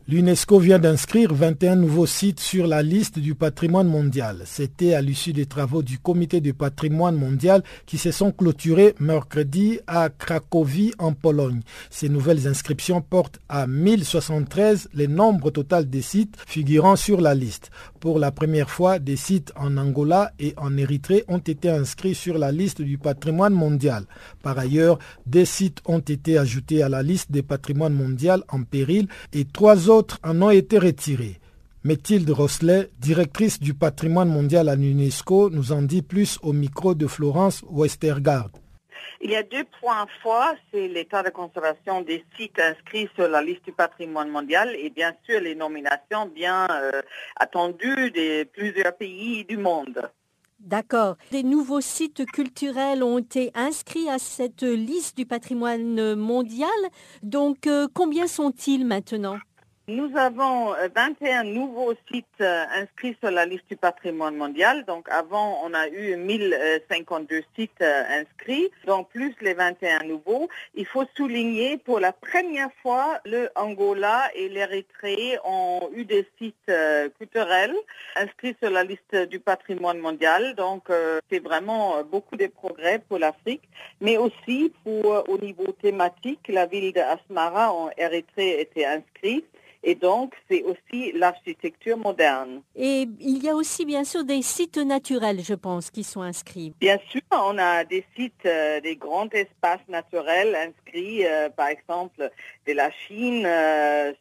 L'UNESCO vient d'inscrire 21 nouveaux sites sur la liste du patrimoine mondial. C'était à l'issue des travaux du comité du patrimoine mondial qui se sont clôturés mercredi à Cracovie en Pologne. Ces nouvelles inscriptions portent à 1073 le nombre total des sites figurant sur la liste. Pour la première fois, des sites en Angola et en Érythrée ont été inscrits sur la liste du patrimoine mondial. Par ailleurs, des sites ont été ajoutés à la liste des patrimoines mondial en péril et trois autres en ont été retirés. Mathilde Rosselet, directrice du patrimoine mondial à l'UNESCO, nous en dit plus au micro de Florence Westergaard. Il y a deux points forts, c'est l'état de conservation des sites inscrits sur la liste du patrimoine mondial et bien sûr les nominations bien euh, attendues de plusieurs pays du monde. D'accord. Des nouveaux sites culturels ont été inscrits à cette liste du patrimoine mondial. Donc, euh, combien sont-ils maintenant? Nous avons 21 euh, nouveaux sites euh, inscrits sur la liste du patrimoine mondial. Donc avant, on a eu 1052 sites euh, inscrits, donc plus les 21 nouveaux. Il faut souligner pour la première fois, le Angola et l'Érythrée ont eu des sites culturels inscrits sur la liste du patrimoine mondial. Donc c'est vraiment beaucoup de progrès pour l'Afrique, mais aussi pour au niveau thématique, la ville d'Asmara en Érythrée était inscrite. Et donc, c'est aussi l'architecture moderne. Et il y a aussi, bien sûr, des sites naturels, je pense, qui sont inscrits. Bien sûr, on a des sites, euh, des grands espaces naturels inscrits inscrits, par exemple, de la Chine,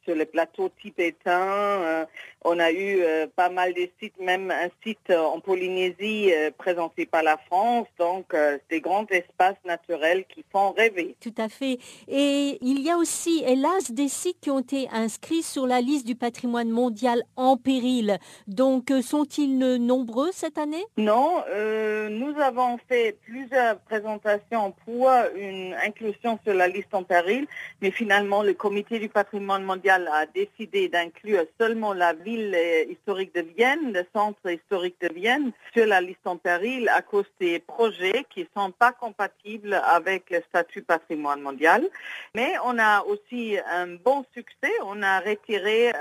sur le plateau tibétain. on a eu pas mal de sites, même un site en Polynésie présenté par la France. Donc, des grands espaces naturels qui font rêver. Tout à fait. Et il y a aussi, hélas, des sites qui ont été inscrits sur la liste du patrimoine mondial en péril. Donc, euh, sont-ils nombreux cette année? Non, euh, nous avons fait plusieurs présentations pour une inclusion sur la liste en péril, mais finalement, le comité du patrimoine mondial a décidé d'inclure seulement la ville euh, historique de Vienne, le centre historique de Vienne, sur la liste en péril à cause des projets qui ne sont pas compatibles avec le statut patrimoine mondial. Mais on a aussi un bon succès. On a retiré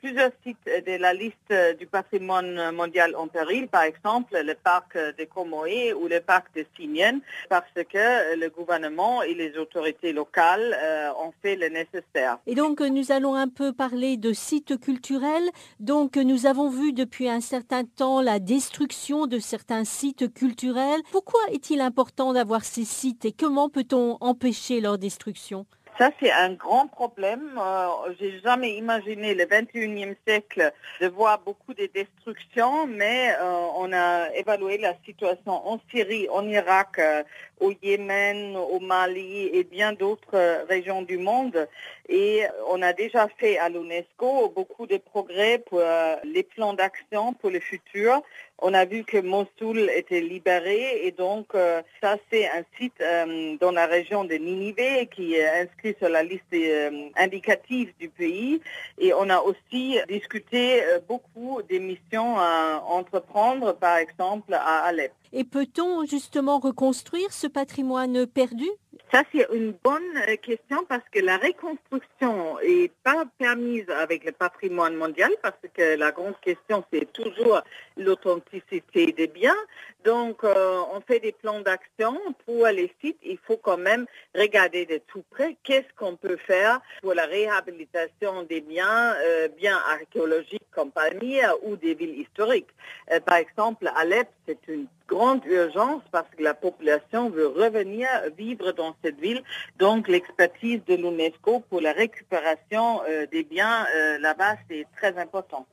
plusieurs sites de la liste du patrimoine mondial en péril, par exemple le parc de Comoé ou le parc de Simienne, parce que le gouvernement et les autorités locales euh, ont fait le nécessaire. Et donc nous allons un peu parler de sites culturels. Donc nous avons vu depuis un certain temps la destruction de certains sites culturels. Pourquoi est-il important d'avoir ces sites et comment peut-on empêcher leur destruction? Ça, c'est un grand problème. Euh, J'ai jamais imaginé le 21e siècle de voir beaucoup de destructions, mais euh, on a évalué la situation en Syrie, en Irak, euh, au Yémen, au Mali et bien d'autres régions du monde. Et on a déjà fait à l'UNESCO beaucoup de progrès pour les plans d'action pour le futur. On a vu que Mossoul était libéré et donc euh, ça c'est un site euh, dans la région de Ninive qui est inscrit sur la liste euh, indicative du pays et on a aussi discuté beaucoup des missions à entreprendre par exemple à Alep. Et peut-on justement reconstruire ce patrimoine perdu? Ça, c'est une bonne question parce que la reconstruction n'est pas permise avec le patrimoine mondial parce que la grande question, c'est toujours l'authenticité des biens. Donc, euh, on fait des plans d'action pour les sites. Il faut quand même regarder de tout près qu'est-ce qu'on peut faire pour la réhabilitation des biens, euh, biens archéologiques comme Palmyre ou des villes historiques. Euh, par exemple, Alep, c'est une grande urgence parce que la population veut revenir vivre dans cette ville. Donc, l'expertise de l'UNESCO pour la récupération des biens là-bas, c'est très important.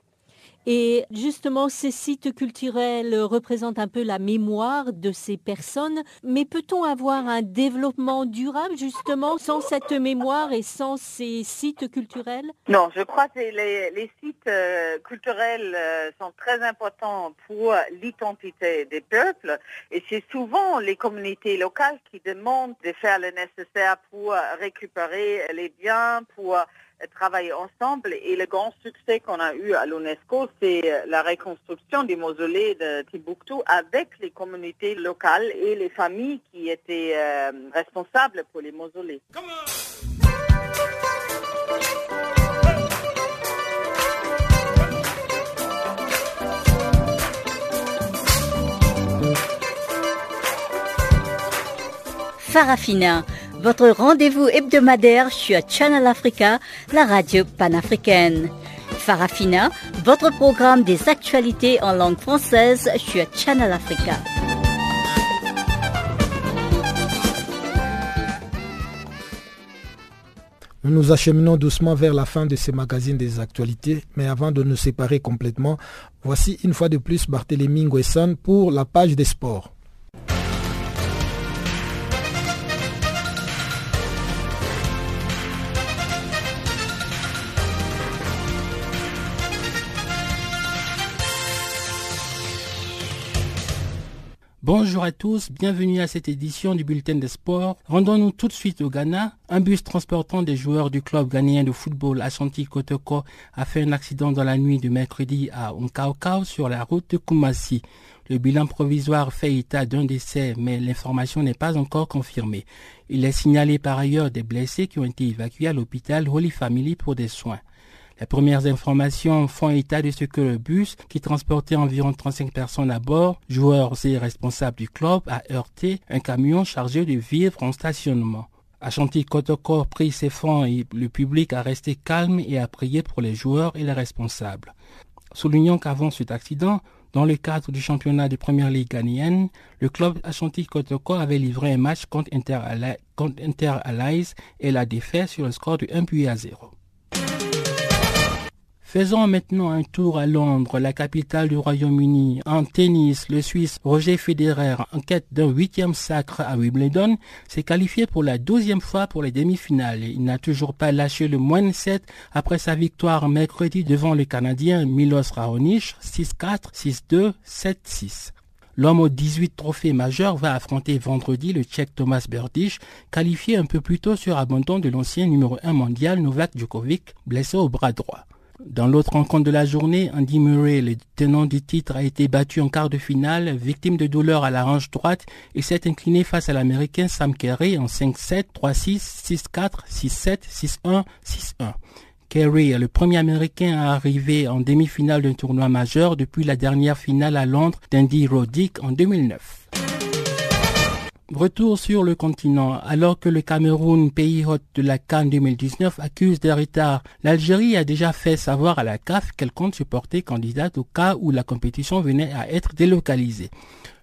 Et justement, ces sites culturels représentent un peu la mémoire de ces personnes. Mais peut-on avoir un développement durable justement sans cette mémoire et sans ces sites culturels? Non, je crois que les, sites euh, culturels euh, sont très importants pour l'identité des peuples. Et c'est souvent les communautés locales qui demandent de faire le nécessaire pour récupérer les biens, pour travailler ensemble. Et le grand succès qu'on a eu à l'UNESCO, c'est la reconstruction du mausolée de Timbuktu avec les communautés locales et les familles qui étaient euh, responsables pour les mausolées. Farafina votre rendez-vous hebdomadaire sur Channel Africa, la radio panafricaine. Farafina, votre programme des actualités en langue française sur Channel Africa. Nous nous acheminons doucement vers la fin de ces magazines des actualités, mais avant de nous séparer complètement, voici une fois de plus Barthélémy Nguesson pour la page des sports. Bonjour à tous, bienvenue à cette édition du Bulletin des Sports. Rendons-nous tout de suite au Ghana. Un bus transportant des joueurs du club ghanéen de football Ashanti Kotoko a fait un accident dans la nuit du mercredi à Unkaukau sur la route de Kumasi. Le bilan provisoire fait état d'un décès, mais l'information n'est pas encore confirmée. Il est signalé par ailleurs des blessés qui ont été évacués à l'hôpital Holy Family pour des soins. Les premières informations font état de ce que le bus, qui transportait environ 35 personnes à bord, joueurs et responsables du club, a heurté un camion chargé de vivres en stationnement. Ashanti Kotoko prit ses fonds et le public a resté calme et a prié pour les joueurs et les responsables. Soulignons qu'avant cet accident, Dans le cadre du championnat de première ligue ghanéenne, le club Ashanti Kotoko avait livré un match contre Inter, contre Inter Allies et l'a défait sur le score de 1 but à 0. Faisons maintenant un tour à Londres, la capitale du Royaume-Uni. En tennis, le Suisse Roger Federer, en quête d'un huitième sacre à Wimbledon, s'est qualifié pour la douzième fois pour les demi-finales. Il n'a toujours pas lâché le moins 7 après sa victoire mercredi devant le Canadien Milos Raonic, 6-4, 6-2, 7-6. L'homme aux 18 trophées majeurs va affronter vendredi le Tchèque Thomas Berdych, qualifié un peu plus tôt sur abandon de l'ancien numéro 1 mondial Novak Djokovic, blessé au bras droit. Dans l'autre rencontre de la journée, Andy Murray, le tenant du titre, a été battu en quart de finale, victime de douleur à la hanche droite et s'est incliné face à l'Américain Sam Kerry en 5-7, 3-6, 6-4, 6-7, 6-1, 6-1. Kerry est le premier Américain à arriver en demi-finale d'un tournoi majeur depuis la dernière finale à Londres d'Andy Roddick en 2009. Retour sur le continent. Alors que le Cameroun, pays hôte de la Cannes 2019, accuse des retards, l'Algérie a déjà fait savoir à la CAF qu'elle compte se porter candidate au cas où la compétition venait à être délocalisée.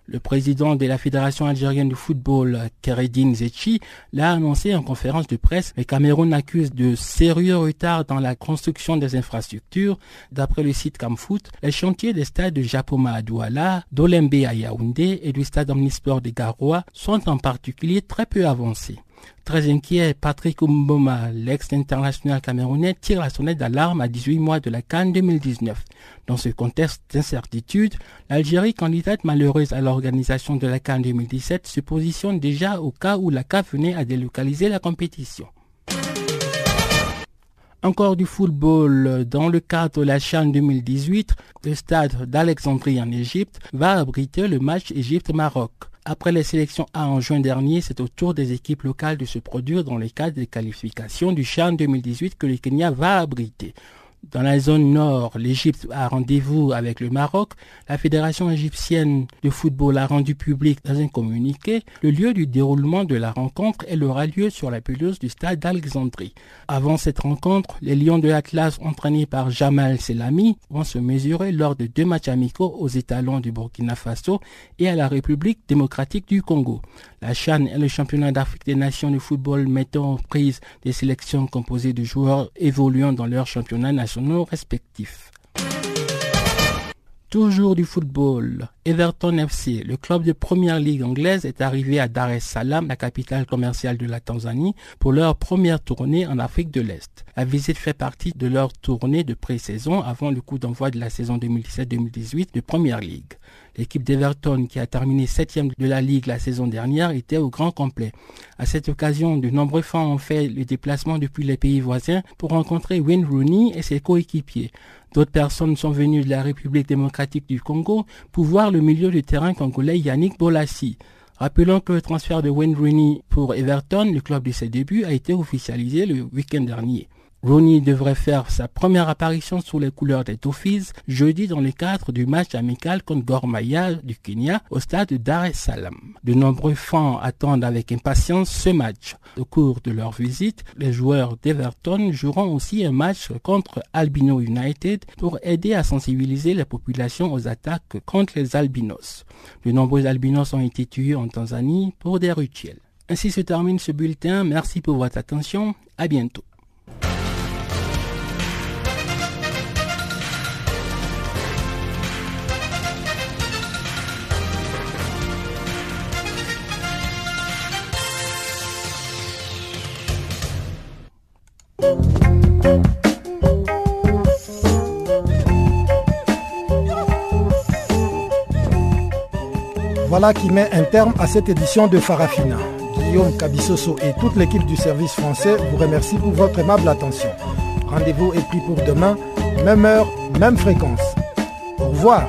Le président de la Fédération algérienne de football, Keredine Zetchi, l'a annoncé en conférence de presse. Le Cameroun accuse de sérieux retards dans la construction des infrastructures. D'après le site Camfoot, les chantiers des stades de Japoma à Douala, d'Olembe à Yaoundé et du stade omnisport de Garoua sont en particulier très peu avancés. Très inquiet, Patrick Mboma, l'ex-international camerounais, tire la sonnette d'alarme à 18 mois de la Cannes 2019. Dans ce contexte d'incertitude, l'Algérie, candidate malheureuse à l'organisation de la Cannes 2017, se positionne déjà au cas où la CAF venait à délocaliser la compétition. Encore du football. Dans le cadre de la Cannes 2018, le stade d'Alexandrie en Égypte va abriter le match Égypte-Maroc. Après les sélections A en juin dernier, c'est au tour des équipes locales de se produire dans le cadre des qualifications du Chan 2018 que le Kenya va abriter. Dans la zone nord, l'Égypte a rendez-vous avec le Maroc. La Fédération égyptienne de football a rendu public dans un communiqué le lieu du déroulement de la rencontre. Elle aura lieu sur la pelouse du stade d'Alexandrie. Avant cette rencontre, les Lions de l'Atlas, entraînés par Jamal Selami, vont se mesurer lors de deux matchs amicaux aux étalons du Burkina Faso et à la République démocratique du Congo. La Chan est le championnat d'Afrique des nations de football mettant en prise des sélections composées de joueurs évoluant dans leur championnat nationaux respectifs. Toujours du football, Everton FC, le club de première ligue anglaise, est arrivé à Dar es Salaam, la capitale commerciale de la Tanzanie, pour leur première tournée en Afrique de l'Est. La visite fait partie de leur tournée de pré-saison avant le coup d'envoi de la saison 2017-2018 de première ligue. L'équipe d'Everton, qui a terminé septième de la Ligue la saison dernière, était au grand complet. À cette occasion, de nombreux fans ont fait le déplacement depuis les pays voisins pour rencontrer Wayne Rooney et ses coéquipiers. D'autres personnes sont venues de la République démocratique du Congo pour voir le milieu de terrain congolais Yannick Bolassi. Rappelons que le transfert de Wayne Rooney pour Everton, le club de ses débuts, a été officialisé le week-end dernier. Rooney devrait faire sa première apparition sous les couleurs des Toffees jeudi dans le cadre du match amical contre Gormaya du Kenya au stade Dar es. De nombreux fans attendent avec impatience ce match. Au cours de leur visite, les joueurs d'Everton joueront aussi un match contre Albino United pour aider à sensibiliser la population aux attaques contre les albinos. De nombreux albinos ont été tués en Tanzanie pour des rituels. Ainsi se termine ce bulletin. Merci pour votre attention. À bientôt. Voilà qui met un terme à cette édition de Farafina. Guillaume Cabissoso et toute l'équipe du service français vous remercient pour votre aimable attention. Rendez-vous est pris pour demain, même heure, même fréquence. Au revoir.